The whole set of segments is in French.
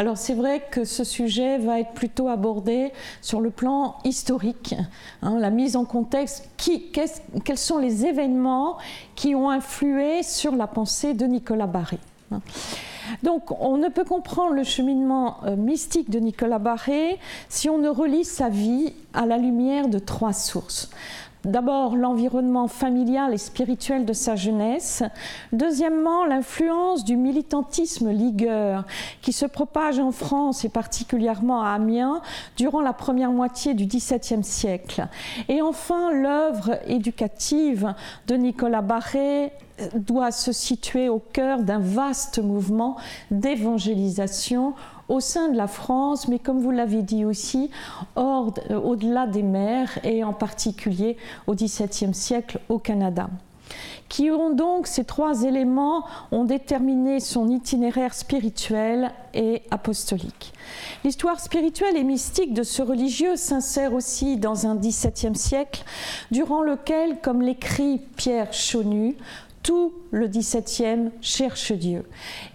Alors c'est vrai que ce sujet va être plutôt abordé sur le plan historique, hein, la mise en contexte, qui, quels sont les événements qui ont influé sur la pensée de Nicolas Barré. Hein. Donc on ne peut comprendre le cheminement euh, mystique de Nicolas Barré si on ne relie sa vie à la lumière de trois sources. D'abord, l'environnement familial et spirituel de sa jeunesse. Deuxièmement, l'influence du militantisme ligueur qui se propage en France et particulièrement à Amiens durant la première moitié du XVIIe siècle. Et enfin, l'œuvre éducative de Nicolas Barré doit se situer au cœur d'un vaste mouvement d'évangélisation au sein de la France, mais comme vous l'avez dit aussi, euh, au-delà des mers et en particulier au XVIIe siècle au Canada qui ont donc ces trois éléments ont déterminé son itinéraire spirituel et apostolique. L'histoire spirituelle et mystique de ce religieux s'insère aussi dans un XVIIe siècle durant lequel, comme l'écrit Pierre Chaunu, tout le XVIIe cherche Dieu.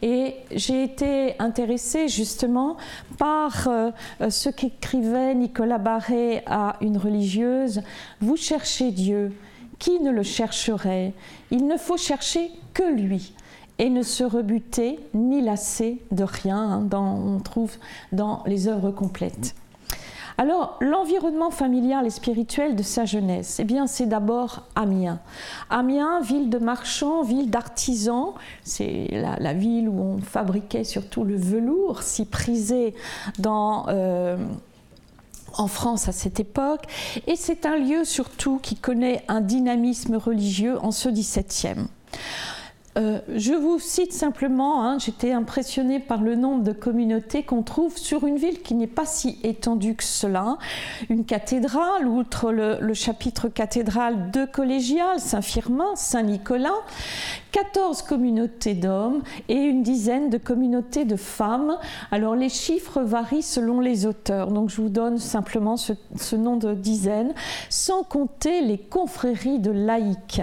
Et j'ai été intéressée justement par euh, ce qu'écrivait Nicolas Barré à une religieuse. Vous cherchez Dieu, qui ne le chercherait? Il ne faut chercher que lui et ne se rebuter ni lasser de rien, hein, on trouve dans les œuvres complètes. Alors, l'environnement familial et spirituel de sa jeunesse, eh bien, c'est d'abord Amiens. Amiens, ville de marchands, ville d'artisans, c'est la, ville où on fabriquait surtout le velours, si prisé. Euh, en France à cette époque, et c'est un lieu surtout qui connaît un dynamisme religieux en ce XVIIe. Euh, je vous cite simplement, hein, j'étais impressionnée par le nombre de communautés qu'on trouve sur une ville qui n'est pas si étendue que cela. Une cathédrale, outre le, chapitre cathédrale, deux collégiales, Saint-Firmin, Saint-Nicolas, 14 communautés d'hommes et une dizaine de communautés de femmes. Alors les chiffres varient selon les auteurs, donc je vous donne simplement ce, nom de dizaines, sans compter les confréries de laïcs.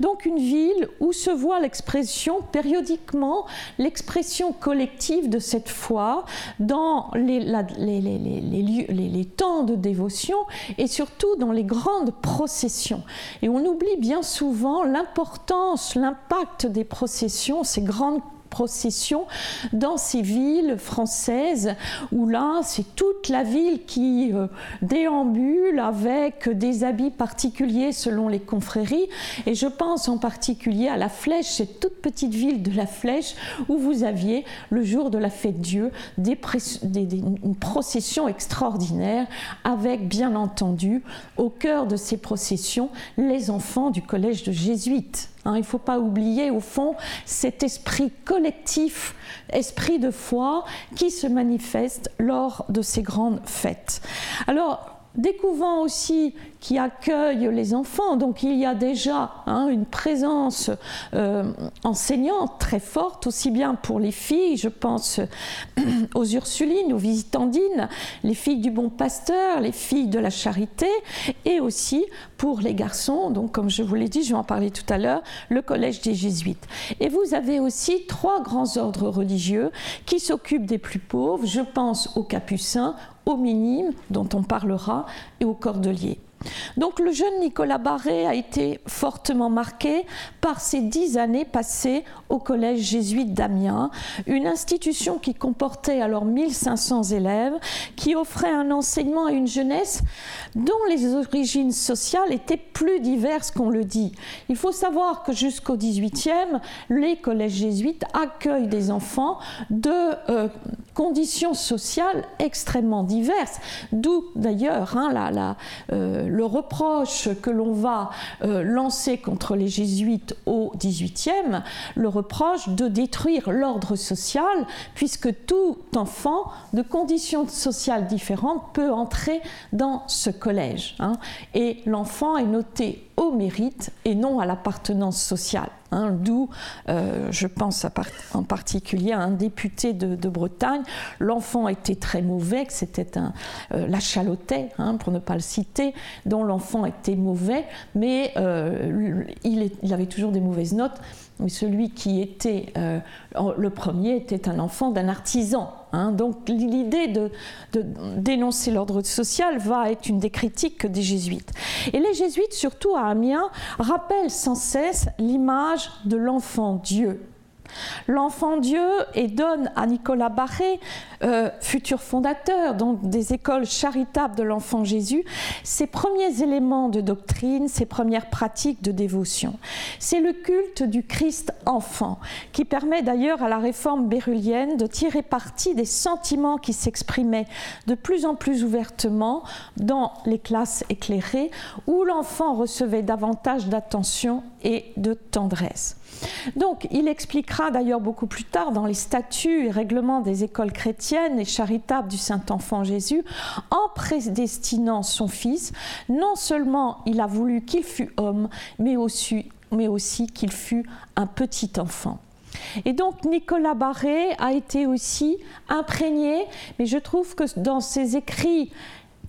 Donc une ville où se voit l'expression périodiquement, l'expression collective de cette foi dans les, les, les temps de dévotion et surtout dans les grandes processions. Et on oublie bien souvent l'importance, l'impact des processions, ces grandes procession dans ces villes françaises où là c'est toute la ville qui euh, déambule avec des habits particuliers selon les confréries et je pense en particulier à la Flèche, cette toute petite ville de la Flèche où vous aviez le jour de la fête Dieu des, une procession extraordinaire avec bien entendu au cœur de ces processions les enfants du collège de jésuites. Hein, il ne faut pas oublier, au fond, cet esprit collectif, esprit de foi qui se manifeste lors de ces grandes fêtes. Alors, découvrant aussi qui accueille les enfants. Donc il y a déjà hein, une présence euh, enseignante très forte, aussi bien pour les filles, je pense aux Ursulines, aux Visitandines, les filles du Bon Pasteur, les filles de la Charité, et aussi pour les garçons, donc comme je vous l'ai dit, je vais en parler tout à l'heure, le Collège des Jésuites. Et vous avez aussi trois grands ordres religieux qui s'occupent des plus pauvres, je pense aux Capucins, aux Minimes, dont on parlera, et aux Cordeliers. Donc le jeune Nicolas Barré a été fortement marqué par ces dix années passées au collège jésuite d'Amiens, une institution qui comportait alors 1500 élèves, qui offrait un enseignement à une jeunesse dont les origines sociales étaient plus diverses qu'on le dit. Il faut savoir que jusqu'au 18e, les collèges jésuites accueillent des enfants de euh, conditions sociales extrêmement diverses, d'où d'ailleurs hein, la, euh, le reproche que l'on va euh, lancer contre les jésuites au XVIIIe, le reproche de détruire l'ordre social, puisque tout enfant de conditions sociales différentes peut entrer dans ce collège. Hein. et l'enfant est noté au mérite et non à l'appartenance sociale. Hein, D'où, euh, je pense en particulier à un député de, Bretagne, l'enfant était très mauvais, c'était un euh, la hein, pour ne pas le citer, dont l'enfant était mauvais, mais euh, il, il, avait toujours des mauvaises notes mais celui qui était euh, le premier était un enfant d'un artisan. Hein. Donc l'idée de, dénoncer l'ordre social va être une des critiques des jésuites. Et les jésuites, surtout à Amiens, rappellent sans cesse l'image de l'enfant Dieu L'enfant Dieu et donne à Nicolas Barré, euh, futur fondateur des écoles charitables de l'enfant Jésus, ses premiers éléments de doctrine, ses premières pratiques de dévotion. C'est le culte du Christ enfant qui permet d'ailleurs à la réforme bérulienne de tirer parti des sentiments qui s'exprimaient de plus en plus ouvertement dans les classes éclairées où l'enfant recevait davantage d'attention et de tendresse. Donc, il expliquera d'ailleurs beaucoup plus tard dans les statuts et règlements des écoles chrétiennes et charitables du Saint-Enfant Jésus, en prédestinant son fils, non seulement il a voulu qu'il fût homme, mais aussi, qu'il fût un petit enfant. Et donc Nicolas Barré a été aussi imprégné, mais je trouve que dans ses écrits,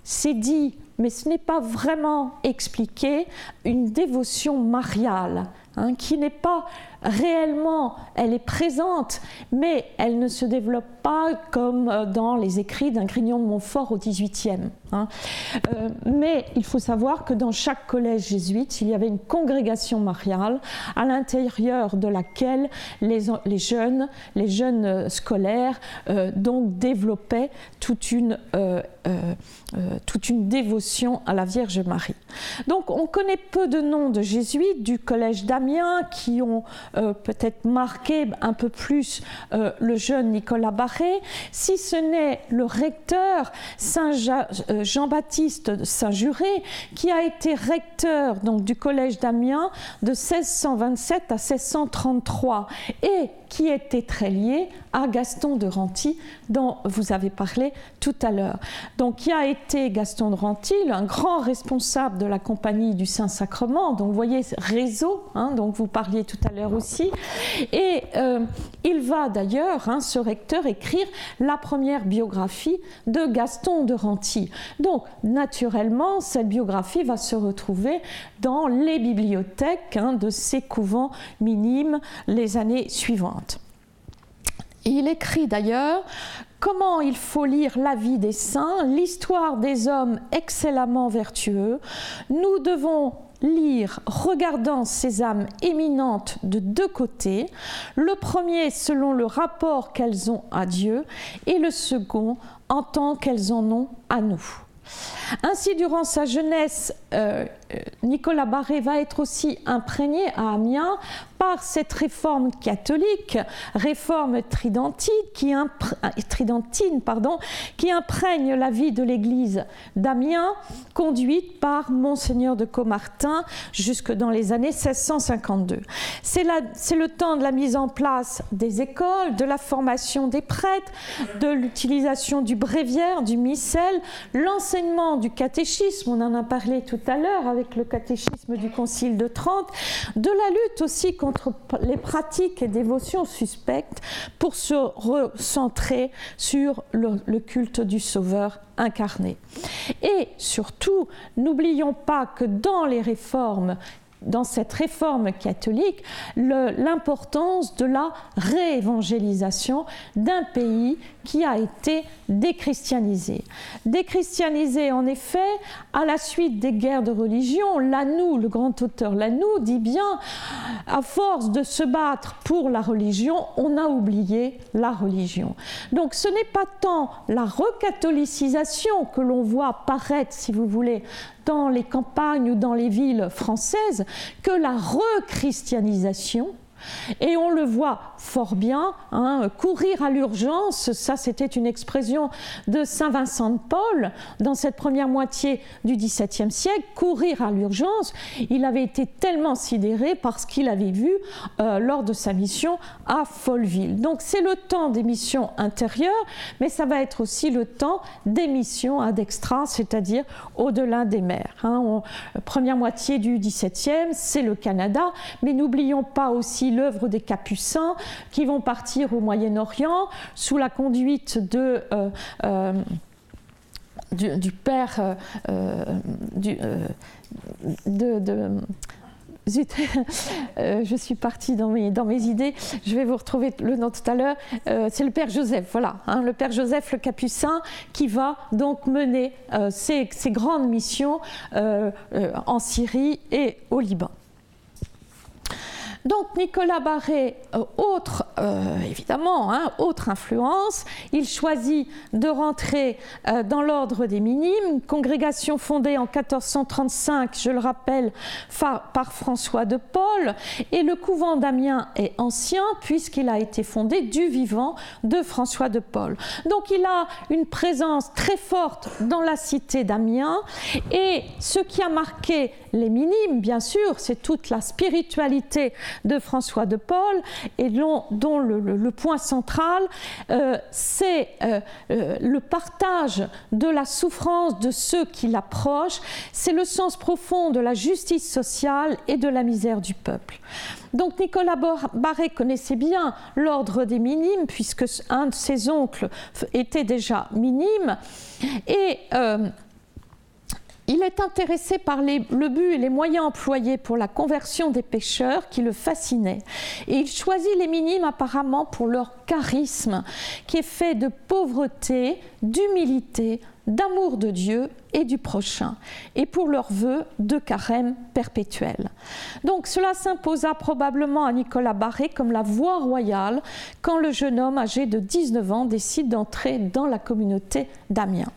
c'est dit, mais ce n'est pas vraiment expliqué, une dévotion mariale Hein, qui n'est pas réellement, elle est présente, mais elle ne se développe pas comme euh, dans les écrits d'un Grignon de Montfort au XVIIIe. Hein. Euh, mais il faut savoir que dans chaque collège jésuite, il y avait une congrégation mariale à l'intérieur de laquelle les, jeunes, les jeunes euh, scolaires donc développaient toute une, toute une dévotion à la Vierge Marie. Donc on connaît peu de noms de jésuites du collège d'Amiens qui ont euh, peut-être marqué un peu plus euh, le jeune Nicolas Barré, si ce n'est le recteur euh, Jean-Baptiste Saint-Juré, qui a été recteur du collège d'Amiens de 1627 à 1633 et qui était très lié à Gaston de Renty, dont vous avez parlé tout à l'heure. Donc, qui a été Gaston de Renty, un grand responsable de la Compagnie du Saint-Sacrement, donc vous voyez, réseau, hein, donc vous parliez tout à l'heure aussi. Et euh, il va d'ailleurs, hein, ce recteur, écrire la première biographie de Gaston de Renty. Donc, naturellement, cette biographie va se retrouver dans les bibliothèques hein, de ces couvents minimes les années suivantes. Il écrit d'ailleurs comment il faut lire la vie des saints, l'histoire des hommes excellemment vertueux. Nous devons lire regardant ces âmes éminentes de deux côtés, le premier selon le rapport qu'elles ont à Dieu et le second en tant qu'elles en ont à nous. Ainsi, durant sa jeunesse, euh, Nicolas Barré va être aussi imprégné à Amiens par cette réforme catholique, réforme tridentine qui, pardon, qui imprègne la vie de l'Église d'Amiens, conduite par Monseigneur de Comartin jusque dans les années 1652. C'est le temps de la mise en place des écoles, de la formation des prêtres, de l'utilisation du bréviaire, du missel, l'enseignement du catéchisme, on en a parlé tout à l'heure avec le catéchisme du Concile de Trente, de la lutte aussi contre les pratiques et dévotions suspectes pour se recentrer sur le, culte du Sauveur incarné. Et surtout, n'oublions pas que dans les réformes dans cette réforme catholique l'importance de la réévangélisation d'un pays qui a été déchristianisé. Déchristianisé en effet à la suite des guerres de religion. Lanou, le grand auteur Lanou, dit bien, à force de se battre pour la religion, on a oublié la religion. Donc ce n'est pas tant la recatholicisation que l'on voit apparaître, si vous voulez, dans les campagnes ou dans les villes françaises, que la rechristianisation et on le voit fort bien, hein, courir à l'urgence, ça c'était une expression de Saint Vincent de Paul dans cette première moitié du XVIIe siècle, courir à l'urgence, il avait été tellement sidéré par ce qu'il avait vu euh, lors de sa mission à Folleville. Donc c'est le temps des missions intérieures, mais ça va être aussi le temps des missions ad extra, c'est-à-dire au-delà des mers. Hein. première moitié du XVIIe, c'est le Canada, mais n'oublions pas aussi l'œuvre des Capucins qui vont partir au Moyen-Orient sous la conduite de, euh, euh, du, père euh, du, euh, je suis partie dans mes, dans mes idées, je vais vous retrouver le nom tout à l'heure, euh, c'est le Père Joseph, voilà, hein, le Père Joseph le Capucin qui va donc mener ces, ces, grandes missions en Syrie et au Liban. Donc Nicolas Barré, euh, autre, euh, évidemment, hein, autre influence, il choisit de rentrer euh, dans l'ordre des minimes, congrégation fondée en 1435, je le rappelle, par François de Paul, et le couvent d'Amiens est ancien puisqu'il a été fondé du vivant de François de Paul. Donc il a une présence très forte dans la cité d'Amiens, et ce qui a marqué les minimes, bien sûr, c'est toute la spiritualité de François de Paul et dont, le, point central, euh, c'est euh, euh, le partage de la souffrance de ceux qui l'approchent, c'est le sens profond de la justice sociale et de la misère du peuple. Donc Nicolas Barré connaissait bien l'ordre des minimes, puisque un de ses oncles était déjà minime. Il est intéressé par le but et les moyens employés pour la conversion des pêcheurs qui le fascinaient. Et il choisit les minimes apparemment pour leur charisme, qui est fait de pauvreté, d'humilité, d'amour de Dieu et du prochain, et pour leur vœu de carême perpétuel. Donc cela s'imposa probablement à Nicolas Barré comme la voie royale quand le jeune homme âgé de 19 ans décide d'entrer dans la communauté d'Amiens.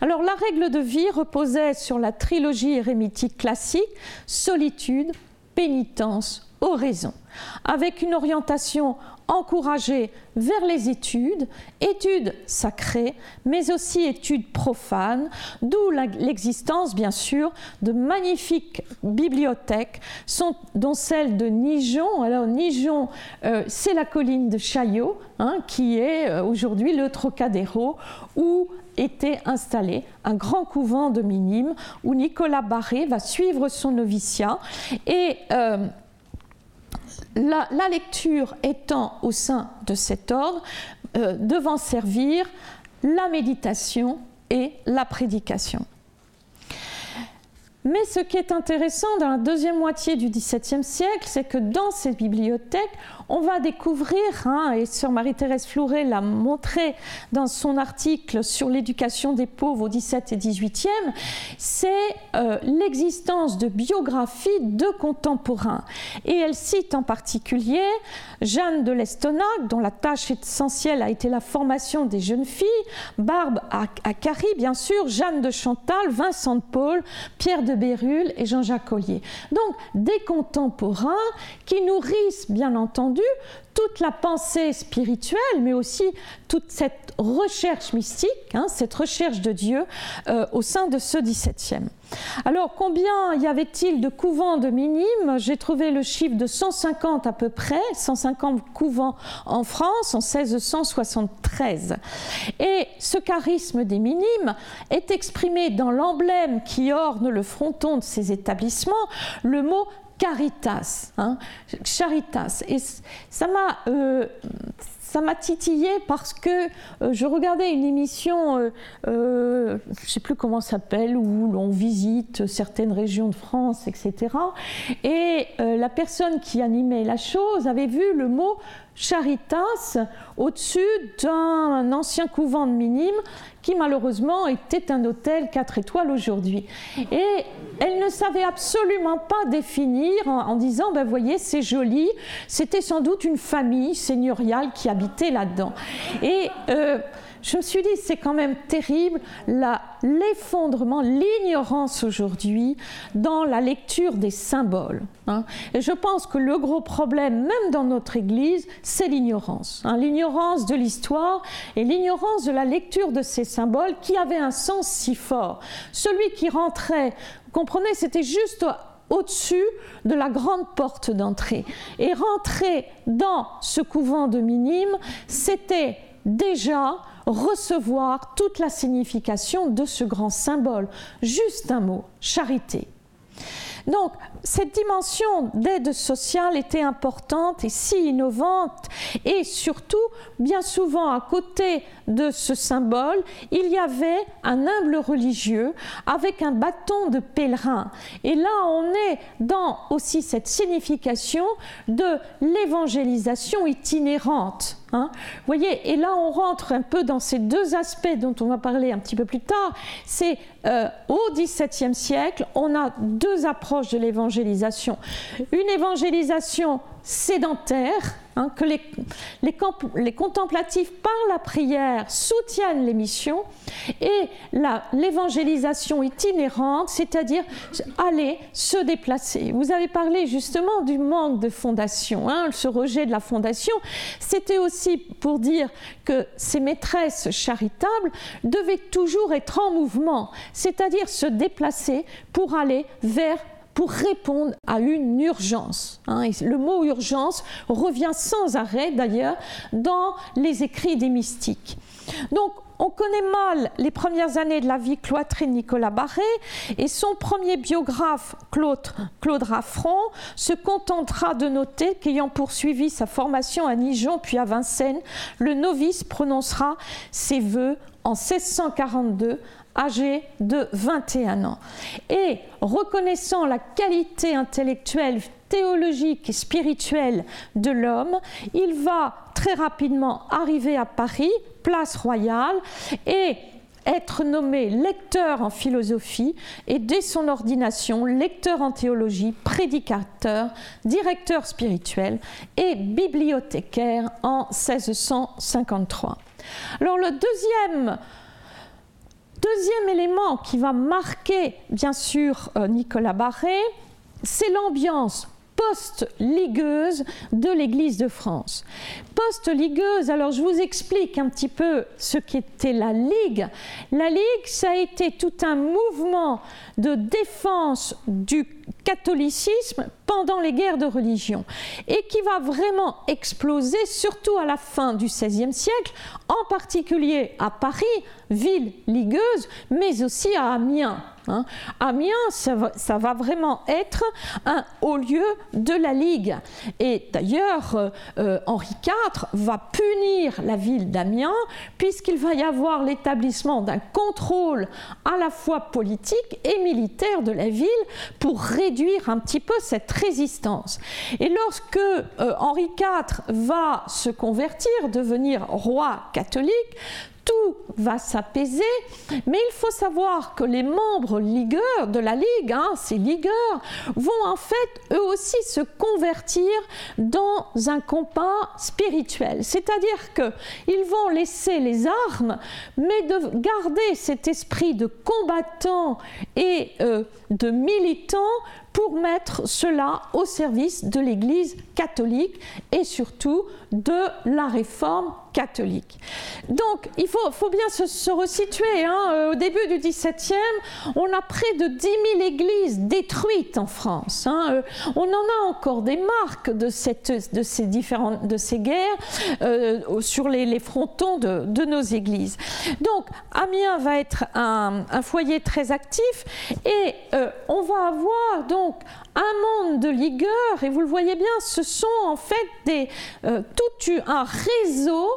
Alors la règle de vie reposait sur la trilogie érémitique classique, solitude, pénitence, oraison, avec une orientation encouragée vers les études, études sacrées, mais aussi études profanes, d'où l'existence bien sûr de magnifiques bibliothèques, dont celle de Nijon. Alors Nijon, euh, c'est la colline de Chaillot, hein, qui est euh, aujourd'hui le Trocadéro, où était installé un grand couvent de minimes où Nicolas Barré va suivre son noviciat et euh, la, lecture étant au sein de cet ordre, euh, devant servir la méditation et la prédication. Mais ce qui est intéressant dans la deuxième moitié du XVIIe siècle, c'est que dans ces bibliothèques, on va découvrir, hein, et Sœur Marie-Thérèse Flouret l'a montré dans son article sur l'éducation des pauvres au XVIIe et XVIIIe, c'est euh, l'existence de biographies de contemporains. Et elle cite en particulier Jeanne de l'Estonac, dont la tâche essentielle a été la formation des jeunes filles, Barbe Acari, bien sûr, Jeanne de Chantal, Vincent de Paul, Pierre de Bérulle et Jean-Jacques Collier. Donc des contemporains qui nourrissent, bien entendu, toute la pensée spirituelle, mais aussi toute cette recherche mystique, hein, cette recherche de Dieu euh, au sein de ce 17e. Alors, combien y avait-il de couvents de minimes? J'ai trouvé le chiffre de 150 à peu près, 150 couvents en France en 1673. Et ce charisme des minimes est exprimé dans l'emblème qui orne le fronton de ces établissements, le mot caritas, hein, charitas. Et ça m'a euh, ça m'a titillé parce que euh, je regardais une émission, euh, je ne sais plus comment s'appelle, où l'on visite certaines régions de France, etc. Et la personne qui animait la chose avait vu le mot Charitas au-dessus d'un ancien couvent de minimes qui malheureusement était un hôtel 4 étoiles aujourd'hui. Et elle ne savait absolument pas définir en, disant, ben voyez, c'est joli, c'était sans doute une famille seigneuriale qui habitait là-dedans. Et euh, je me suis dit, c'est quand même terrible l'effondrement, l'ignorance aujourd'hui dans la lecture des symboles. Hein. Et je pense que le gros problème, même dans notre Église, c'est l'ignorance. Hein. l'ignorance de l'histoire et l'ignorance de la lecture de ces symboles qui avaient un sens si fort. Celui qui rentrait, vous comprenez, c'était juste au-dessus de la grande porte d'entrée. Et rentrer dans ce couvent de minimes, c'était déjà recevoir toute la signification de ce grand symbole. Juste un mot, charité. Donc, cette dimension d'aide sociale était importante et si innovante, et surtout, bien souvent, à côté de ce symbole, il y avait un humble religieux avec un bâton de pèlerin. Et là, on est dans aussi cette signification de l'évangélisation itinérante. Hein. Vous voyez, et là on rentre un peu dans ces deux aspects dont on va parler un petit peu plus tard. C'est euh, au XVIIe siècle, on a deux approches de l'évangélisation. Une évangélisation sédentaire, hein, que les, les, contemplatifs par la prière soutiennent les missions, et l'évangélisation itinérante, c'est-à-dire aller se déplacer. Vous avez parlé justement du manque de fondation, hein, ce rejet de la fondation. C'était aussi pour dire que ces maîtresses charitables devaient toujours être en mouvement, c'est-à-dire se déplacer pour aller vers pour répondre à une urgence. Hein. le mot urgence revient sans arrêt d'ailleurs dans les écrits des mystiques. Donc on connaît mal les premières années de la vie cloîtrée de Nicolas Barré et son premier biographe, Claude, Raffron, se contentera de noter qu'ayant poursuivi sa formation à Nijon puis à Vincennes, le novice prononcera ses vœux en 1642 âgé de 21 ans. Et reconnaissant la qualité intellectuelle, théologique et spirituelle de l'homme, il va très rapidement arriver à Paris, place royale, et être nommé lecteur en philosophie et dès son ordination, lecteur en théologie, prédicateur, directeur spirituel et bibliothécaire en 1653. Alors le deuxième Deuxième élément qui va marquer bien sûr euh, Nicolas Barré, c'est l'ambiance post-ligueuse de l'Église de France. Post-ligueuse, alors je vous explique un petit peu ce qu'était la Ligue. La Ligue, ça a été tout un mouvement de défense du catholicisme pendant les guerres de religion et qui va vraiment exploser surtout à la fin du XVIe siècle, en particulier à Paris, ville ligueuse, mais aussi à Amiens. Hein. Amiens, ça va, vraiment être un haut lieu de la Ligue. Et d'ailleurs, euh, Henri IV va punir la ville d'Amiens puisqu'il va y avoir l'établissement d'un contrôle à la fois politique et militaire de la ville pour réduire un petit peu cette résistance. Et lorsque euh, Henri IV va se convertir, devenir roi catholique, tout va s'apaiser, mais il faut savoir que les membres ligueurs de la Ligue, hein, ces ligueurs, vont en fait eux aussi se convertir dans un combat spirituel. C'est-à-dire qu'ils vont laisser les armes, mais de garder cet esprit de combattant et euh, de militant pour mettre cela au service de l'Église catholique et surtout de la réforme catholique. Donc il faut, faut bien se, resituer. Hein. Euh, au début du XVIIe, on a près de 10 000 églises détruites en France. Hein. Euh, on en a encore des marques de, cette, de, ces, différentes, de ces guerres euh, sur les, les frontons de, de, nos églises. Donc Amiens va être un, un foyer très actif et on va avoir donc un monde de ligueurs, et vous le voyez bien, ce sont en fait des, euh, tout un réseau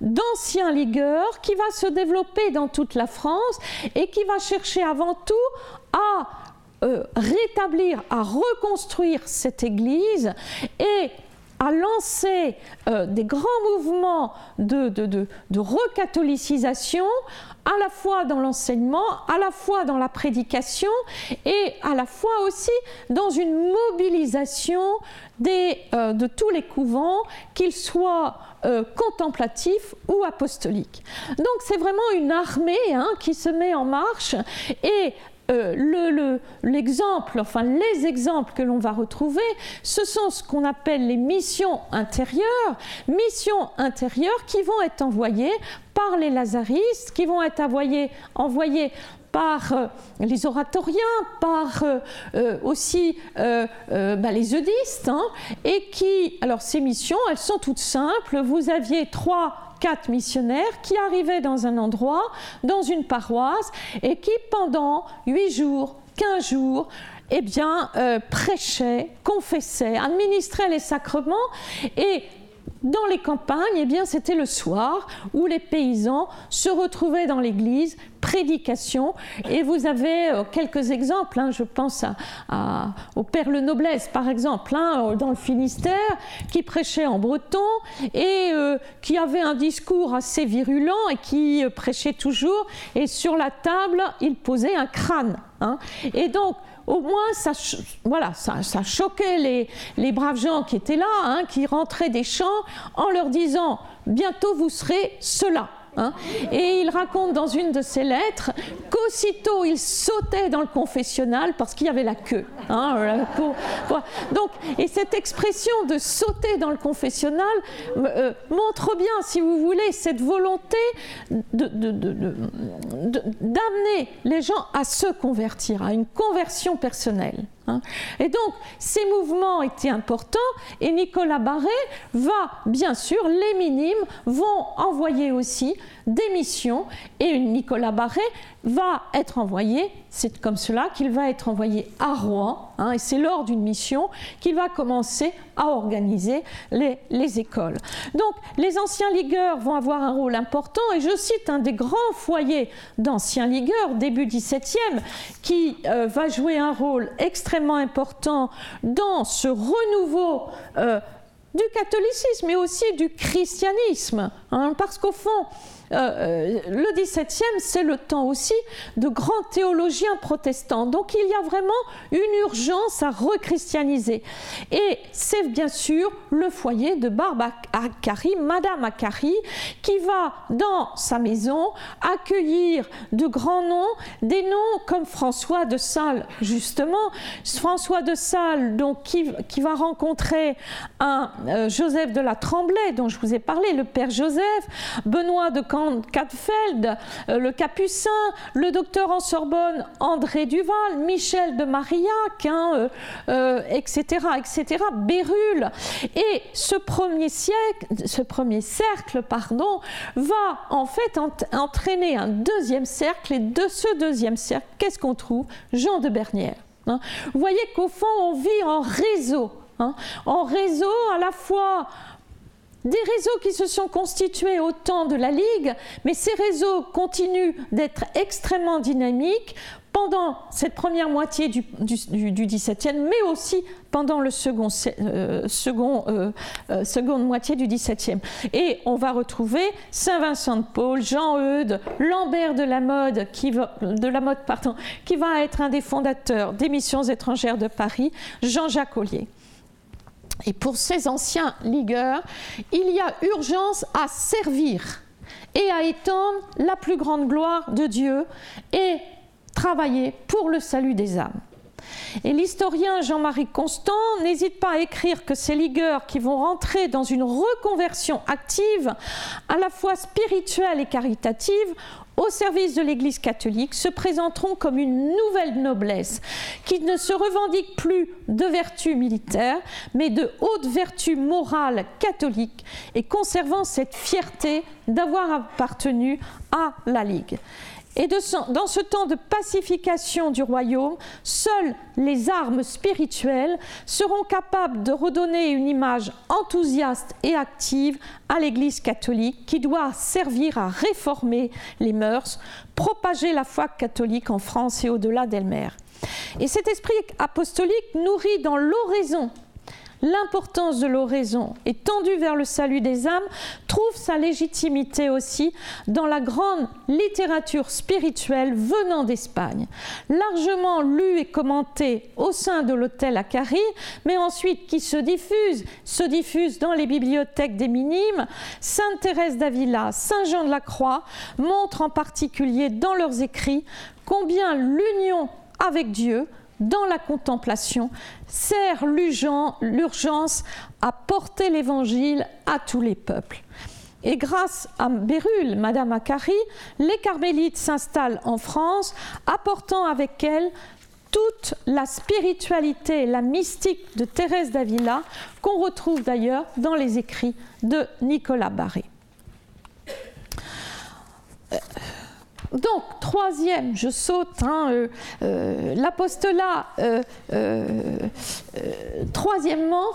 d'anciens ligueurs qui va se développer dans toute la France et qui va chercher avant tout à euh, rétablir, à reconstruire cette Église et à lancer euh, des grands mouvements de, de, recatholicisation à la fois dans l'enseignement, à la fois dans la prédication et à la fois aussi dans une mobilisation euh, de tous les couvents, qu'ils soient euh, contemplatifs ou apostoliques. Donc c'est vraiment une armée hein, qui se met en marche et euh, enfin les exemples que l'on va retrouver, ce sont ce qu'on appelle les missions intérieures, missions intérieures qui vont être envoyées par les lazaristes, qui vont être envoyées, envoyées par euh, les oratoriens, par euh, aussi bah, les eudistes, hein, et qui, alors ces missions, elles sont toutes simples. Vous aviez trois quatre missionnaires qui arrivaient dans un endroit, dans une paroisse, et qui pendant huit jours, quinze jours, eh bien, prêchait, confessait, administrait les sacrements et dans les campagnes, eh bien, c'était le soir où les paysans se retrouvaient dans l'église, prédication. Et vous avez euh, quelques exemples. Hein. je pense au Père Le par exemple, hein, dans le Finistère, qui prêchait en breton et euh, qui avait un discours assez virulent et qui euh, prêchait toujours. Et sur la table, il posait un crâne. Hein. Et donc, au moins, ça, voilà, ça, choquait les, les, braves gens qui étaient là, hein, qui rentraient des champs en leur disant Bientôt vous serez cela. Hein. Et il raconte dans une de ses lettres qu'aussitôt il sautait dans le confessionnal parce qu'il y avait la queue. Hein, Donc, et cette expression de sauter dans le confessionnal euh, montre bien, si vous voulez, cette volonté d'amener les gens à se convertir, à une conversion personnelle. Hein. Et donc, ces mouvements étaient importants et Nicolas Barré va, bien sûr, les minimes vont envoyer aussi des missions et Nicolas Barré va être envoyé, c'est comme cela qu'il va être envoyé à Rouen, hein, et c'est lors d'une mission qu'il va commencer à organiser les, les, écoles. Donc les anciens ligueurs vont avoir un rôle important, et je cite un des grands foyers d'anciens ligueurs, début 17e, qui euh, va jouer un rôle extrêmement important dans ce renouveau. Euh, du catholicisme, mais aussi du christianisme, hein, parce qu'au fond, euh, euh, le XVIIe, c'est le temps aussi de grands théologiens protestants. Donc il y a vraiment une urgence à rechristianiser. Et c'est bien sûr le foyer de Barbe Akari, Madame Akari, qui va dans sa maison accueillir de grands noms, des noms comme François de Sales, justement. François de Sales, donc, qui, va rencontrer un euh, Joseph de la Tremblay, dont je vous ai parlé, le père Joseph, Benoît de Camp Euh, le Capucin, le docteur en Sorbonne André Duval, Michel de Marillac, etc., etc., Bérulle. Et ce premier, siècle, ce premier cercle pardon, va en fait entraîner un deuxième cercle. Et de ce deuxième cercle, qu'est-ce qu'on trouve? Jean de Bernière. Hein. Vous voyez qu'au fond, on vit en réseau. Hein. en réseau à la fois des réseaux qui se sont constitués au temps de la Ligue, mais ces réseaux continuent d'être extrêmement dynamiques pendant cette première moitié du, XVIIe, mais aussi pendant le second, euh, euh, euh, seconde moitié du XVIIe. Et on va retrouver Saint Vincent de Paul, Jean Eudes, Lambert de la Mode, qui va être un des fondateurs des missions étrangères de Paris, Jean-Jacques Ollier. Et pour ces anciens ligueurs, il y a urgence à servir et à étendre la plus grande gloire de Dieu et travailler pour le salut des âmes. Et l'historien Jean-Marie Constant n'hésite pas à écrire que ces ligueurs qui vont rentrer dans une reconversion active, à la fois spirituelle et caritative, au service de l'Église catholique se présenteront comme une nouvelle noblesse qui ne se revendique plus de vertu militaire, mais de haute vertu morale catholique et conservant cette fierté d'avoir appartenu à la Ligue. Et dans ce temps de pacification du royaume, seules les armes spirituelles seront capables de redonner une image enthousiaste et active à l'Église catholique qui doit servir à réformer les mœurs, propager la foi catholique en France et au-delà d'elle-même. Et cet esprit apostolique nourrit dans l'oraison l'importance de l'oraison étendue vers le salut des âmes trouve sa légitimité aussi dans la grande littérature spirituelle venant d'Espagne, largement lue et commentée au sein de l'hôtel Acari, mais ensuite qui se diffuse, se diffuse dans les bibliothèques des minimes. Sainte Thérèse d'Avila, Saint Jean de la Croix montrent en particulier dans leurs écrits combien l'union avec Dieu dans la contemplation sert l'urgence à porter l'évangile à tous les peuples. Et grâce à Bérulle, Madame Akari, les carmélites s'installent en France, apportant avec elles toute la spiritualité, la mystique de Thérèse d'Avila, qu'on retrouve d'ailleurs dans les écrits de Nicolas Barré. Euh, donc, troisième, je saute, hein, l'apostolat, troisièmement,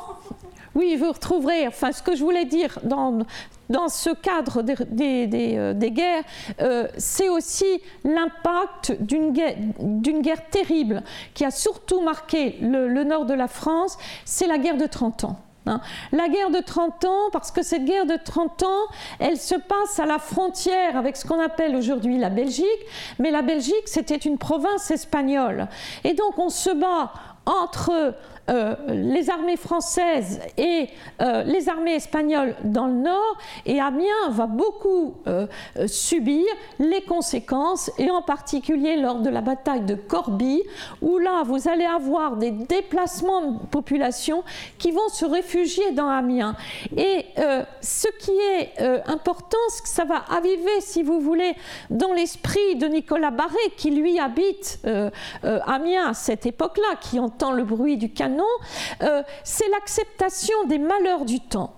oui, vous retrouverez, enfin ce que je voulais dire dans, ce cadre des, euh, guerres, euh, c'est aussi l'impact d'une guerre, terrible qui a surtout marqué le, le nord de la France, c'est la guerre de 30 ans. Hein. La guerre de 30 ans, parce que cette guerre de 30 ans, elle se passe à la frontière avec ce qu'on appelle aujourd'hui la Belgique, mais la Belgique, c'était une province espagnole. Et donc on se bat entre euh, les armées françaises et euh, les armées espagnoles dans le nord, et Amiens va beaucoup euh, subir les conséquences, et en particulier lors de la bataille de Corbie, où là vous allez avoir des déplacements de population qui vont se réfugier dans Amiens. Et ce qui est important, c'est que ça va aviver, si vous voulez, dans l'esprit de Nicolas Barré, qui lui habite Amiens à cette époque-là, qui entend le bruit du canon euh, c'est l'acceptation des malheurs du temps.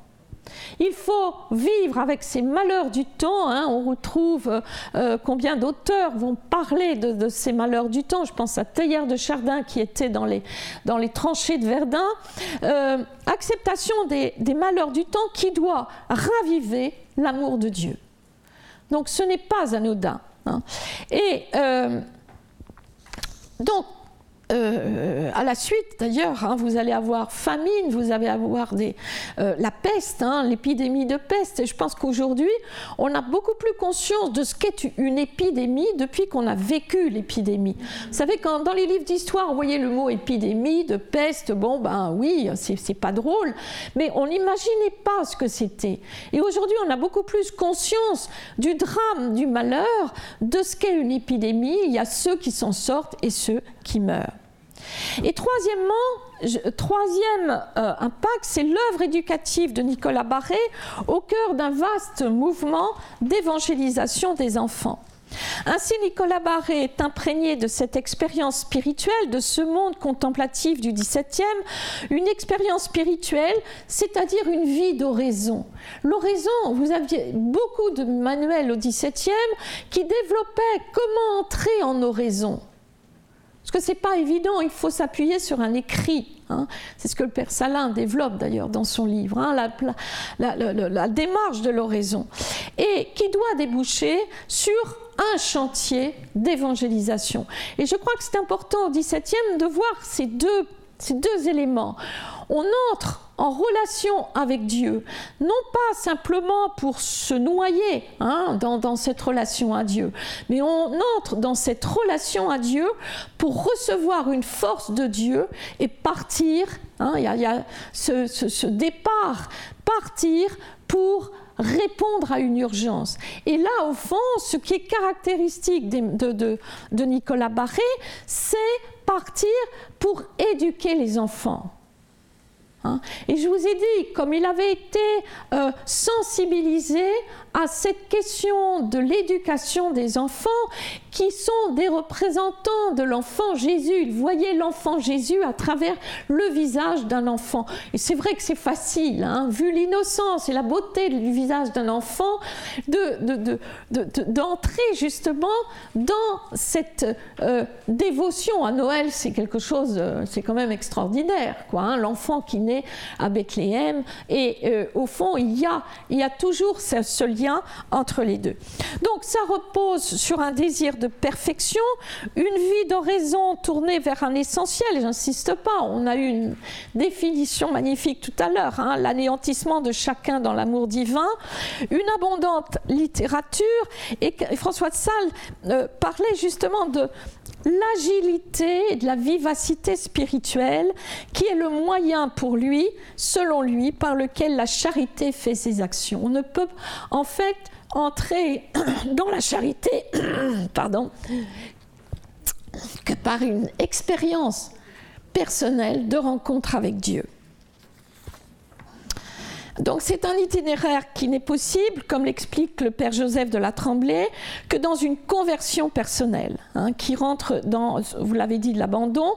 Il faut vivre avec ces malheurs du temps. Hein. On retrouve euh, euh, combien d'auteurs vont parler de, ces malheurs du temps. Je pense à Théière de Chardin qui était dans les, tranchées de Verdun. acceptation des, malheurs du temps qui doit raviver l'amour de Dieu. Donc ce n'est pas anodin. Hein. Et donc euh, à la suite, d'ailleurs, hein, vous allez avoir famine, vous allez avoir euh, la peste, hein, l'épidémie de peste. Et je pense qu'aujourd'hui, on a beaucoup plus conscience de ce qu'est une épidémie depuis qu'on a vécu l'épidémie. Vous savez, quand dans les livres d'histoire, on voyait le mot épidémie, de peste, bon, ben oui, c'est pas drôle, mais on n'imaginait pas ce que c'était. Et aujourd'hui, on a beaucoup plus conscience du drame, du malheur, de ce qu'est une épidémie. Il y a ceux qui s'en sortent et ceux qui meurent. Et troisièmement, troisième euh, impact, c'est l'œuvre éducative de Nicolas Barré au cœur d'un vaste mouvement d'évangélisation des enfants. Ainsi, Nicolas Barré est imprégné de cette expérience spirituelle, de ce monde contemplatif du XVIIe, une expérience spirituelle, c'est-à-dire une vie d'oraison. L'oraison, vous aviez beaucoup de manuels au XVIIe qui développaient comment entrer en oraison. Parce que ce n'est pas évident, il faut s'appuyer sur un écrit. Hein. C'est ce que le père Salin développe d'ailleurs dans son livre, hein, la, démarche de l'oraison. Et qui doit déboucher sur un chantier d'évangélisation. Et je crois que c'est important au XVIIe de voir ces deux, ces deux éléments. On entre en relation avec Dieu, non pas simplement pour se noyer hein, dans, cette relation à Dieu, mais on entre dans cette relation à Dieu pour recevoir une force de Dieu et partir. Hein, il y, a, ce, départ, partir pour répondre à une urgence. Et là, au fond, ce qui est caractéristique de, de Nicolas Barré, c'est partir pour éduquer les enfants. Hein. Et je vous ai dit, comme il avait été euh, sensibilisé à cette question de l'éducation des enfants, qui sont des représentants de l'enfant Jésus. Il voyait l'enfant Jésus à travers le visage d'un enfant. Et c'est vrai que c'est facile, hein, vu l'innocence et la beauté du visage d'un enfant, d'entrer de, justement dans cette euh, dévotion à Noël. C'est quelque chose, euh, c'est quand même extraordinaire, quoi. Hein, l'enfant qui naît à Bethléem. Et euh, au fond, il y a, il y a toujours ce lien entre les deux. Donc ça repose sur un désir de perfection, une vie d'oraison tournée vers un essentiel, j'insiste pas, on a eu une définition magnifique tout à l'heure, hein, l'anéantissement de chacun dans l'amour divin, une abondante littérature, et, François de Sales euh, parlait justement de l'agilité et de la vivacité spirituelle qui est le moyen pour lui, selon lui, par lequel la charité fait ses actions. On ne peut en fait entrer dans la charité, pardon, que par une expérience personnelle de rencontre avec Dieu. Donc c'est un itinéraire qui n'est possible, comme l'explique le père Joseph de la Tremblay, que dans une conversion personnelle, hein, qui rentre dans, vous l'avez dit, l'abandon.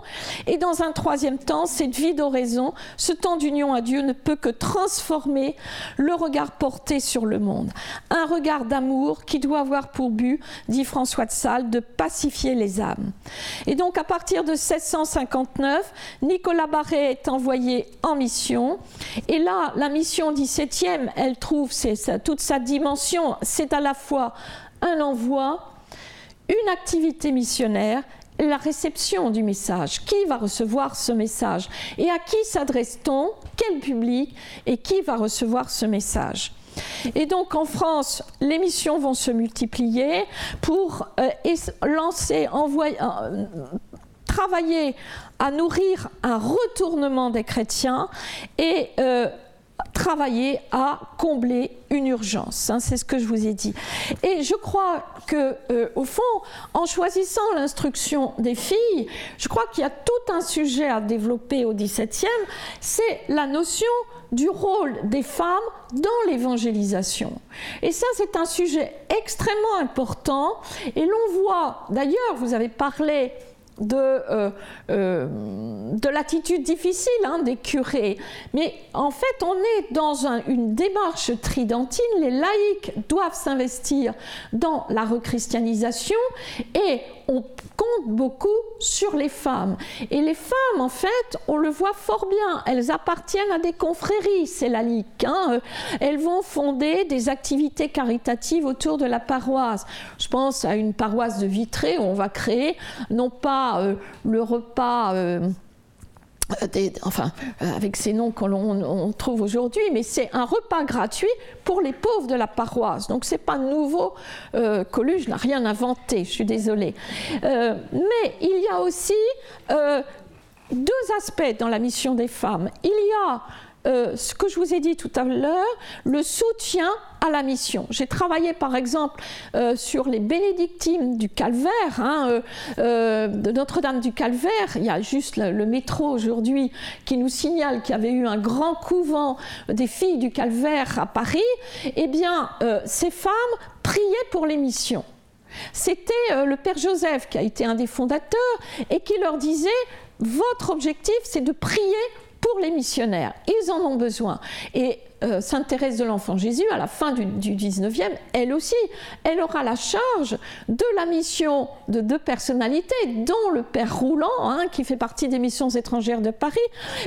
Et dans un troisième temps, cette vie d'oraison, ce temps d'union à Dieu ne peut que transformer le regard porté sur le monde. Un regard d'amour qui doit avoir pour but, dit François de Sales, de pacifier les âmes. Et donc à partir de 1659, Nicolas Barré est envoyé en mission. Et là, la mission 17e, elle trouve toute sa dimension. C'est à la fois un envoi, une activité missionnaire la réception du message. Qui va recevoir ce message? Et à qui s'adresse-t-on? Quel public? Et qui va recevoir ce message? Et donc en France, les missions vont se multiplier pour euh, lancer, envoyer, euh, travailler à nourrir un retournement des chrétiens et euh, travailler à combler une urgence. Hein, c'est ce que je vous ai dit. Et je crois que, euh, au fond, en choisissant l'instruction des filles, je crois qu'il y a tout un sujet à développer au XVIIe, c'est la notion du rôle des femmes dans l'évangélisation. Et ça, c'est un sujet extrêmement important. Et l'on voit, d'ailleurs, vous avez parlé de, euh, euh, de l'attitude difficile hein, des curés. Mais en fait, on est dans une démarche tridentine. Les laïcs doivent s'investir dans la rechristianisation et on compte beaucoup sur les femmes. Et les femmes, en fait, on le voit fort bien, elles appartiennent à des confréries, c'est la hein. Elles vont fonder des activités caritatives autour de la paroisse. Je pense à une paroisse de Vitré où on va créer non pas euh, le repas. Euh, enfin, euh, avec ces noms qu'on trouve aujourd'hui, mais c'est un repas gratuit pour les pauvres de la paroisse. Donc c'est pas nouveau. Euh, Coluche n'a rien inventé. Je suis désolée. Mais il y a aussi deux aspects dans la mission des femmes. Il y a euh, ce que je vous ai dit tout à l'heure, le soutien à la mission. J'ai travaillé par exemple euh, sur les bénédictines du Calvaire, hein, euh, de Notre-Dame du Calvaire. Il y a juste le, métro aujourd'hui qui nous signale qu'il y avait eu un grand couvent des filles du Calvaire à Paris. Eh bien, ces femmes priaient pour les missions. C'était le Père Joseph qui a été un des fondateurs et qui leur disait, votre objectif, c'est de prier pour les missionnaires. Ils en ont besoin. Et euh, s'intéresse de l'enfant Jésus à la fin du, 19e, elle aussi, elle aura la charge de la mission de deux personnalités, dont le Père Roulant, hein, qui fait partie des missions étrangères de Paris,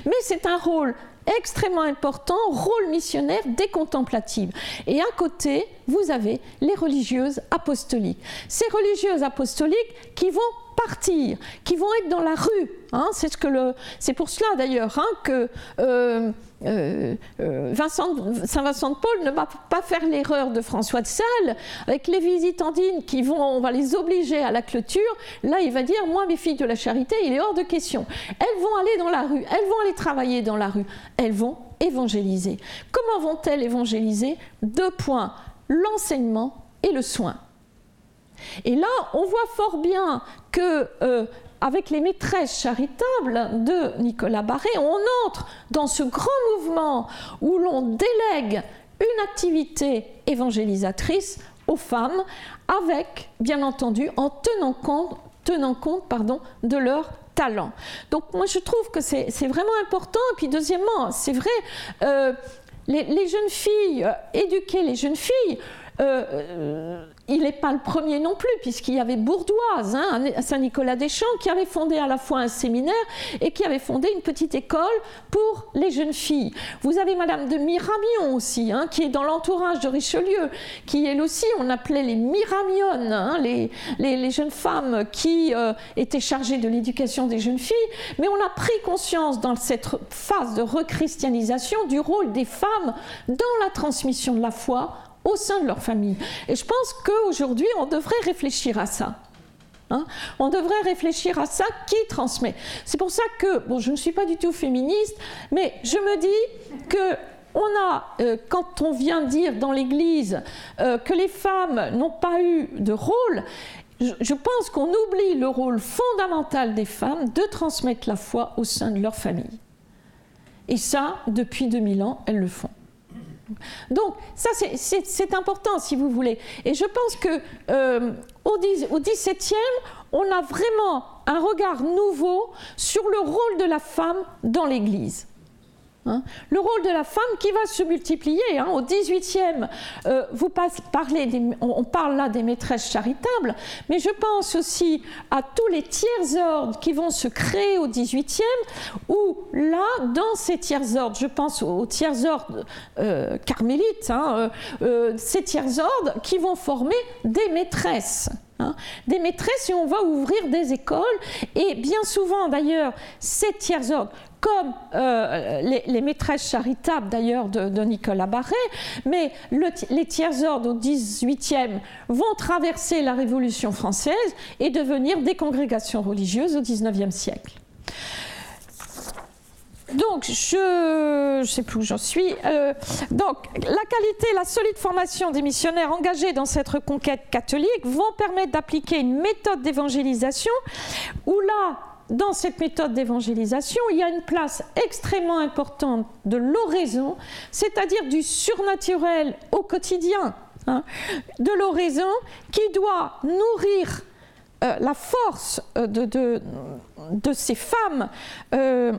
mais c'est un rôle extrêmement important, rôle missionnaire des contemplatives. Et à côté, vous avez les religieuses apostoliques. Ces religieuses apostoliques qui vont partir, qui vont être dans la rue. Hein, c'est ce pour cela d'ailleurs hein, que euh, euh, euh, Saint Vincent de Paul ne va pas faire l'erreur de François de Sales avec les visitandines qui vont, on va les obliger à la clôture. Là, il va dire, moi, mes filles de la charité, il est hors de question. Elles vont aller dans la rue, elles vont aller travailler dans la rue, elles vont évangéliser. Comment vont-elles évangéliser? Deux points l'enseignement et le soin. Et là, on voit fort bien que euh, avec les maîtresses charitables de Nicolas Barré, on entre dans ce grand mouvement où l'on délègue une activité évangélisatrice aux femmes, avec, bien entendu, en tenant compte, tenant compte pardon, de leur talent. Donc moi je trouve que c'est vraiment important. Et puis deuxièmement, c'est vrai, euh, les, jeunes filles, euh, éduquer les jeunes filles, euh, euh, il n'est pas le premier non plus, puisqu'il y avait Bourdoise, hein, Saint-Nicolas-des-Champs, qui avait fondé à la fois un séminaire et qui avait fondé une petite école pour les jeunes filles. Vous avez Madame de Miramion aussi, hein, qui est dans l'entourage de Richelieu, qui elle aussi, on appelait les Miramionnes, hein, les, les, jeunes femmes qui euh, étaient chargées de l'éducation des jeunes filles. Mais on a pris conscience dans cette phase de rechristianisation du rôle des femmes dans la transmission de la foi au sein de leur famille. Et je pense qu'aujourd'hui, on devrait réfléchir à ça. Hein. on devrait réfléchir à ça, qui transmet. C'est pour ça que, bon, je ne suis pas du tout féministe, mais je me dis que on a, euh, quand on vient dire dans l'Église euh, que les femmes n'ont pas eu de rôle, je pense qu'on oublie le rôle fondamental des femmes de transmettre la foi au sein de leur famille. Et ça, depuis 2000 ans, elles le font. Donc ça c'est important si vous voulez. Et je pense que euh, au, on a vraiment un regard nouveau sur le rôle de la femme dans l'Église. Hein. le rôle de la femme qui va se multiplier. Hein. Au 18e, euh, vous parlez on parle là des maîtresses charitables, mais je pense aussi à tous les tiers-ordres qui vont se créer au 18e, où là, dans ces tiers-ordres, je pense aux tiers-ordres euh, carmélites, hein, euh, ces tiers-ordres qui vont former des maîtresses. des maîtresses et on va ouvrir des écoles. Et bien souvent, d'ailleurs, ces tiers-ordres comme euh, les, maîtresses charitables d'ailleurs de, Nicolas Barré, mais les tiers ordres au XVIIIe vont traverser la Révolution française et devenir des congrégations religieuses au XIXe siècle. Donc, je ne sais plus où j'en suis. Euh, donc, la qualité, la solide formation des missionnaires engagés dans cette reconquête catholique vont permettre d'appliquer une méthode d'évangélisation où là, dans cette méthode d'évangélisation, il y a une place extrêmement importante de l'oraison, c'est-à-dire du surnaturel au quotidien, hein, de l'oraison qui doit nourrir euh, la force euh, de, ces femmes. Euh,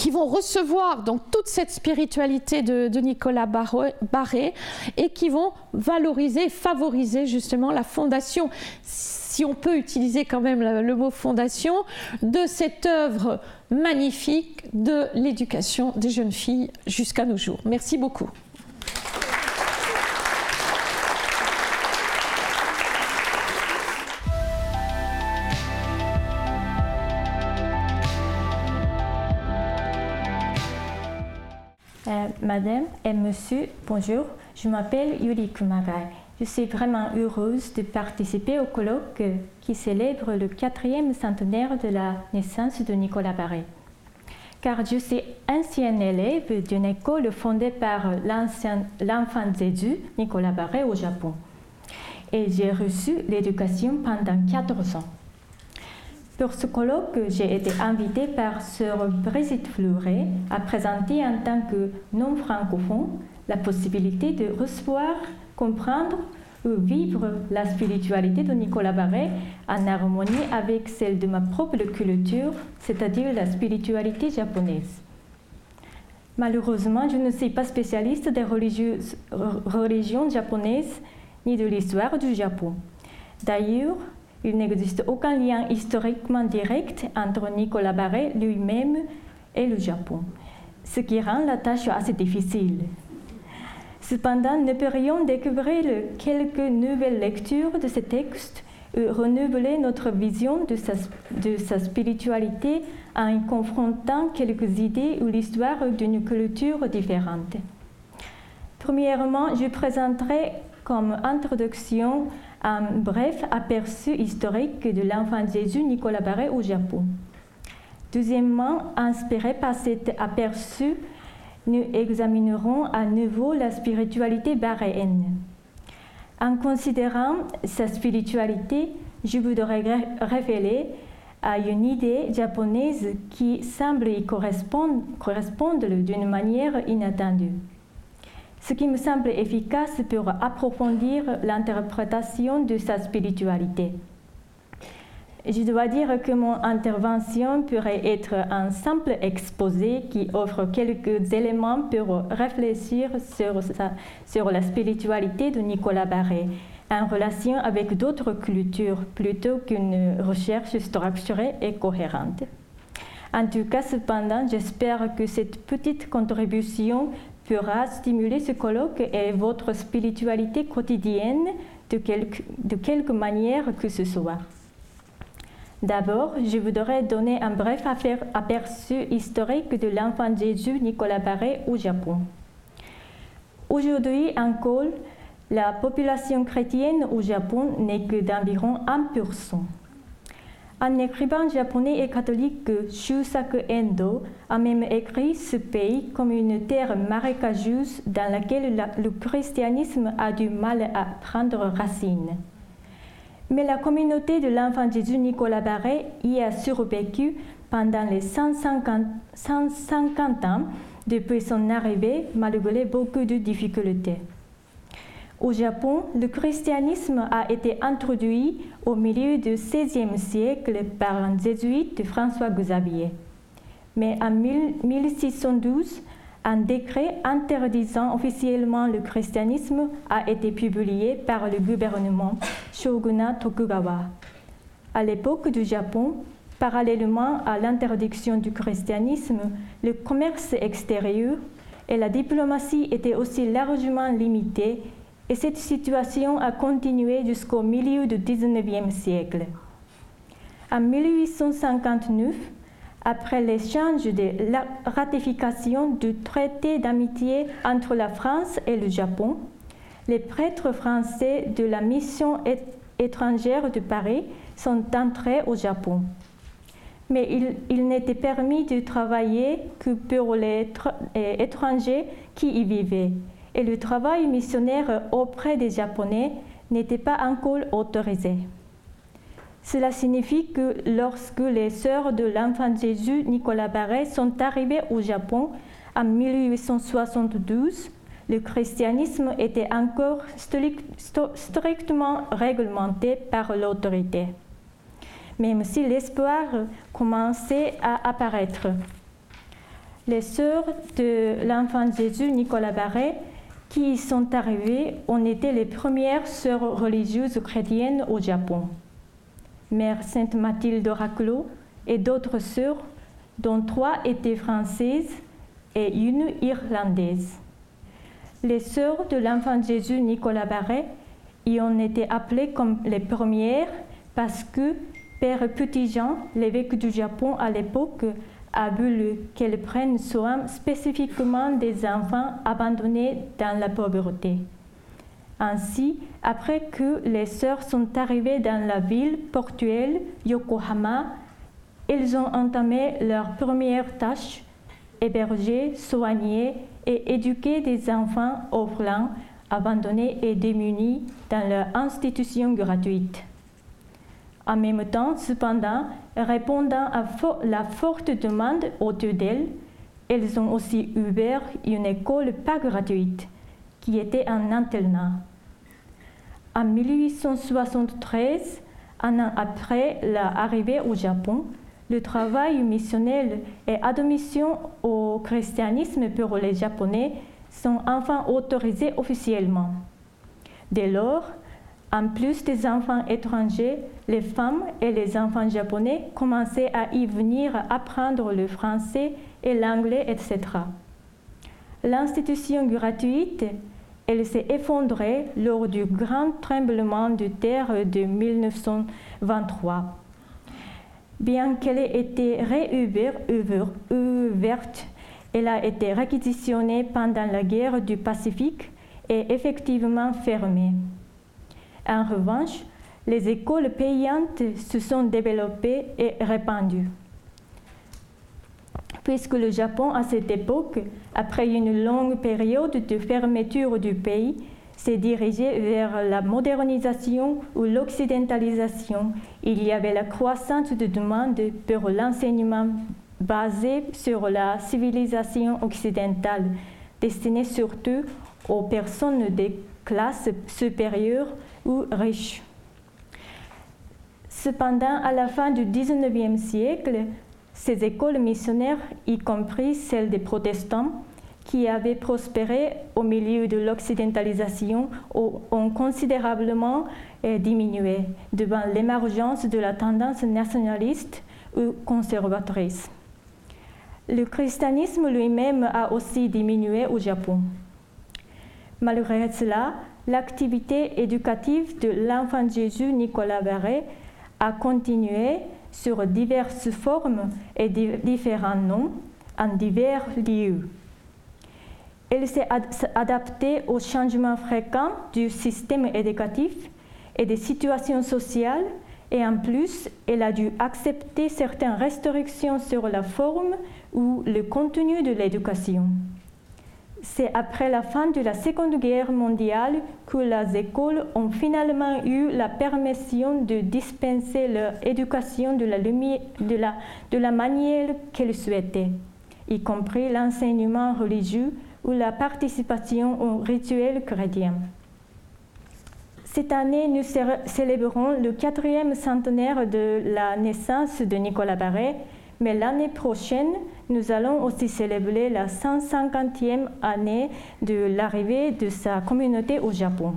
qui vont recevoir donc toute cette spiritualité de, Nicolas Barré et qui vont valoriser, favoriser justement la fondation si on peut utiliser quand même le mot fondation, de cette œuvre magnifique de l'éducation des jeunes filles jusqu'à nos jours. Merci beaucoup. Madame et monsieur, bonjour. Je m'appelle Yuri Kumagai. Je suis vraiment heureuse de participer au colloque qui célèbre le quatrième centenaire de la naissance de Nicolas Barré. Car je suis ancien élève d'une école fondée par l'enfant Jésus, Nicolas Barré, au Japon. Et j'ai reçu l'éducation pendant quatre ans. Pour ce colloque, j'ai été invitée par Sœur Brigitte Fleuret à présenter en tant que non-francophone la possibilité de recevoir comprendre ou vivre la spiritualité de Nicolas Barret en harmonie avec celle de ma propre culture, c'est-à-dire la spiritualité japonaise. Malheureusement, je ne suis pas spécialiste des religions japonaises ni de l'histoire du Japon. D'ailleurs, il n'existe aucun lien historiquement direct entre Nicolas Barret lui-même et le Japon, ce qui rend la tâche assez difficile. Cependant, nous pourrions découvrir quelques nouvelles lectures de ces textes et renouveler notre vision de sa, de sa spiritualité en y confrontant quelques idées ou l'histoire d'une culture différente. Premièrement, je présenterai comme introduction un bref aperçu historique de l'enfant Jésus Nicolas Barré au Japon. Deuxièmement, inspiré par cet aperçu, nous examinerons à nouveau la spiritualité baréenne. En considérant sa spiritualité, je voudrais révéler à une idée japonaise qui semble y correspondre d'une manière inattendue. Ce qui me semble efficace pour approfondir l'interprétation de sa spiritualité. Je dois dire que mon intervention pourrait être un simple exposé qui offre quelques éléments pour réfléchir sur, la spiritualité de Nicolas Barré en relation avec d'autres cultures plutôt qu'une recherche structurée et cohérente. En tout cas, cependant, j'espère que cette petite contribution pourra stimuler ce colloque et votre spiritualité quotidienne de quelque, de quelque manière que ce soit. D'abord, je voudrais donner un bref aperçu historique de l'enfant Jésus Nicolas Barré au Japon. Aujourd'hui encore, la population chrétienne au Japon n'est que d'environ 1%. Un écrivain japonais et catholique, Shusaku Endo, a même écrit ce pays comme une terre marécageuse dans laquelle le christianisme a du mal à prendre racine. Mais la communauté de l'enfant Jésus Nicolas Barré y a survécu pendant les 150, 150 ans depuis son arrivée malgré beaucoup de difficultés. Au Japon, le christianisme a été introduit au milieu du XVIe siècle par un jésuite François Xavier. Mais en 1612, un décret interdisant officiellement le christianisme a été publié par le gouvernement Shogunat Tokugawa. À l'époque du Japon, parallèlement à l'interdiction du christianisme, le commerce extérieur et la diplomatie étaient aussi largement limités et cette situation a continué jusqu'au milieu du XIXe siècle. En 1859, après l'échange de la ratification du traité d'amitié entre la France et le Japon, les prêtres français de la mission étrangère de Paris sont entrés au Japon. Mais il, il n'était permis de travailler que pour les étrangers qui y vivaient et le travail missionnaire auprès des Japonais n'était pas encore autorisé. Cela signifie que lorsque les sœurs de l'enfant Jésus Nicolas Barret sont arrivées au Japon en 1872, le christianisme était encore strictement réglementé par l'autorité. Même si l'espoir commençait à apparaître. Les sœurs de l'enfant Jésus Nicolas Barret qui y sont arrivées ont été les premières sœurs religieuses chrétiennes au Japon. Mère Sainte Mathilde Raclo et d'autres sœurs, dont trois étaient françaises et une irlandaise. Les sœurs de l'enfant Jésus Nicolas Barret y ont été appelées comme les premières parce que Père Petit-Jean, l'évêque du Japon à l'époque, a voulu qu'elle prenne soin spécifiquement des enfants abandonnés dans la pauvreté. Ainsi, après que les sœurs sont arrivées dans la ville portuelle Yokohama, elles ont entamé leur première tâche, héberger, soigner et éduquer des enfants orphelins, abandonnés et démunis dans leur institution gratuite. En même temps, cependant, répondant à la forte demande autour d'elles, elles ont aussi ouvert une école pas gratuite, qui était un internat. En 1873, un an après l'arrivée au Japon, le travail missionnaire et admission au christianisme pour les Japonais sont enfin autorisés officiellement. Dès lors, en plus des enfants étrangers, les femmes et les enfants japonais commençaient à y venir apprendre le français et l'anglais, etc. L'institution gratuite, elle s'est effondrée lors du grand tremblement de terre de 1923. Bien qu'elle ait été réouverte, elle a été réquisitionnée pendant la guerre du Pacifique et effectivement fermée. En revanche, les écoles payantes se sont développées et répandues. Puisque le Japon, à cette époque, après une longue période de fermeture du pays, s'est dirigé vers la modernisation ou l'occidentalisation, il y avait la croissance de demande pour l'enseignement basé sur la civilisation occidentale, destiné surtout aux personnes des classes supérieures Cependant, à la fin du XIXe siècle, ces écoles missionnaires, y compris celles des protestants, qui avaient prospéré au milieu de l'occidentalisation, ont considérablement eh, diminué devant l'émergence de la tendance nationaliste ou conservatrice. Le christianisme lui-même a aussi diminué au Japon. Malgré cela, l'activité éducative de l'enfant Jésus Nicolas Verret a continué sur diverses formes et différents noms en divers lieux. Elle s'est adaptée aux changements fréquents du système éducatif et des situations sociales et en plus, elle a dû accepter certaines restrictions sur la forme ou le contenu de l'éducation. C'est après la fin de la Seconde Guerre mondiale que les écoles ont finalement eu la permission de dispenser leur éducation de la, manière qu'elles souhaitaient, y compris l'enseignement religieux ou la participation aux rituels chrétiens. Cette année, nous célébrons le quatrième centenaire de la naissance de Nicolas Barré, mais l'année prochaine, nous allons aussi célébrer la 150e année de l'arrivée de sa communauté au Japon.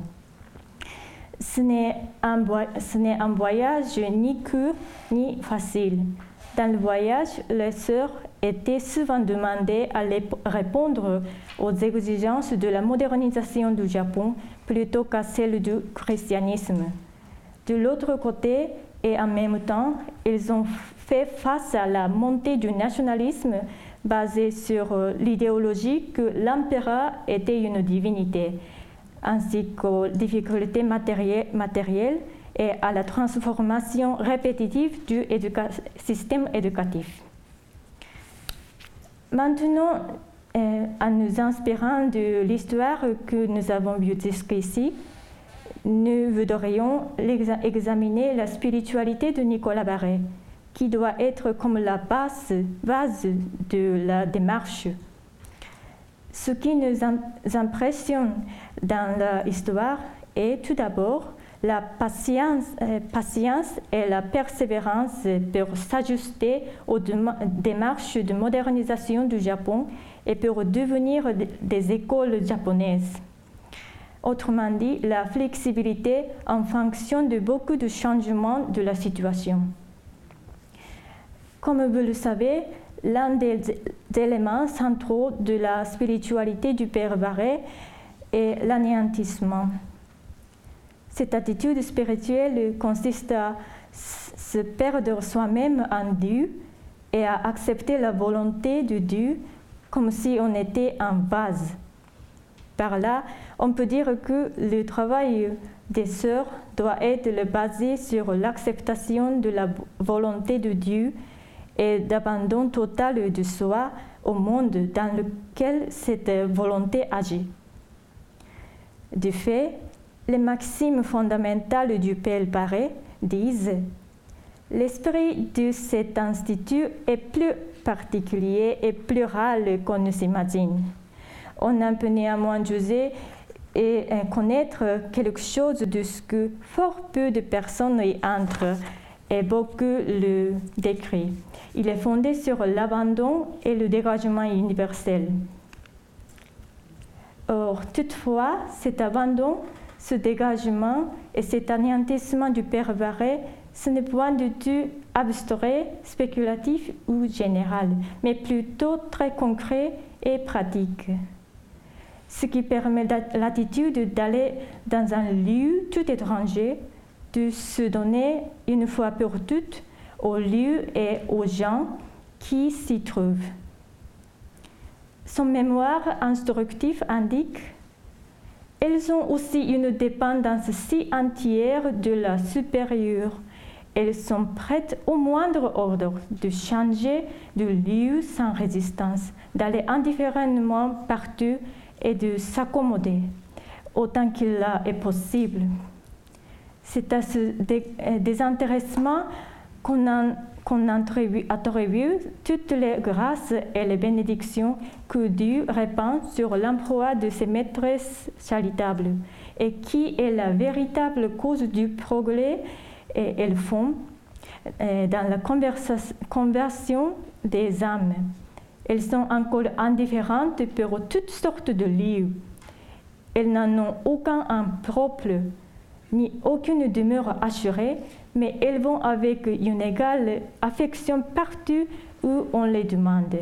Ce n'est un, un, voyage ni court ni facile. Dans le voyage, les sœurs étaient souvent demandées à répondre aux exigences de la modernisation du Japon plutôt qu'à celles du christianisme. De l'autre côté, et en même temps, ils ont face à la montée du nationalisme basé sur euh, l'idéologie que l'empereur était une divinité, ainsi qu'aux difficultés matérielles et à la transformation répétitive du système éducatif. Maintenant, euh, en nous inspirant de l'histoire que nous avons vue jusqu'ici, nous voudrions examiner la spiritualité de Nicolas Barré, qui doit être comme la base, de la démarche. Ce qui nous impressionne dans l'histoire est tout d'abord la patience, euh, patience, et la persévérance pour s'ajuster aux démarches de modernisation du Japon et pour devenir des écoles japonaises. Autrement dit, la flexibilité en fonction de beaucoup de changements de la situation. Comme vous le savez, l'un des éléments centraux de la spiritualité du Père Barré est l'anéantissement. Cette attitude spirituelle consiste à se perdre soi-même en Dieu et à accepter la volonté de Dieu comme si on était en vase. Par là, on peut dire que le travail des sœurs doit être basé sur l'acceptation de la volonté de Dieu et d'abandon total de soi au monde dans lequel cette volonté agit. De fait, les maximes fondamentales du Père Paré disent L'esprit de cet institut est plus particulier et plural qu'on ne s'imagine. On a peut néanmoins juger et connaître quelque chose de ce que fort peu de personnes y entrent beaucoup le décrivent. Il est fondé sur l'abandon et le dégagement universel. Or, toutefois, cet abandon, ce dégagement et cet anéantissement du Barré ce n'est point du tout abstrait, spéculatif ou général, mais plutôt très concret et pratique. Ce qui permet l'attitude d'aller dans un lieu tout étranger, de se donner une fois pour toutes au lieu et aux gens qui s'y trouvent. Son mémoire instructif indique elles ont aussi une dépendance si entière de la supérieure elles sont prêtes au moindre ordre de changer de lieu sans résistance, d'aller indifféremment partout et de s'accommoder autant qu'il est possible. C'est à ce désintéressement qu'on attribue toutes les grâces et les bénédictions que Dieu répand sur l'emploi de ses maîtresses charitables et qui est la véritable cause du progrès et font euh, dans la conversion des âmes. Elles sont encore indifférentes pour toutes sortes de lieux. Elles n'en ont aucun en propre, ni aucune demeure assurée, mais elles vont avec une égale affection partout où on les demande.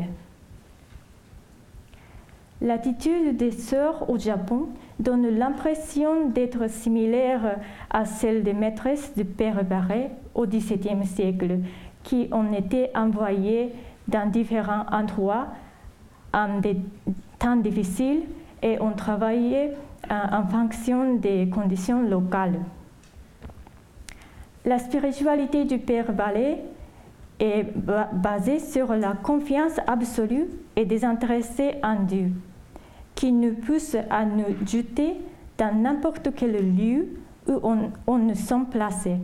L'attitude des sœurs au Japon donne l'impression d'être similaire à celle des maîtresses du Père Barré au XVIIe siècle, qui ont été envoyées dans différents endroits en des temps difficiles et ont travaillé en fonction des conditions locales. La spiritualité du Père Barré est basée sur la confiance absolue et désintéressée en Dieu qui nous pousse à nous jeter dans n'importe quel lieu où on, on nous sommes placés.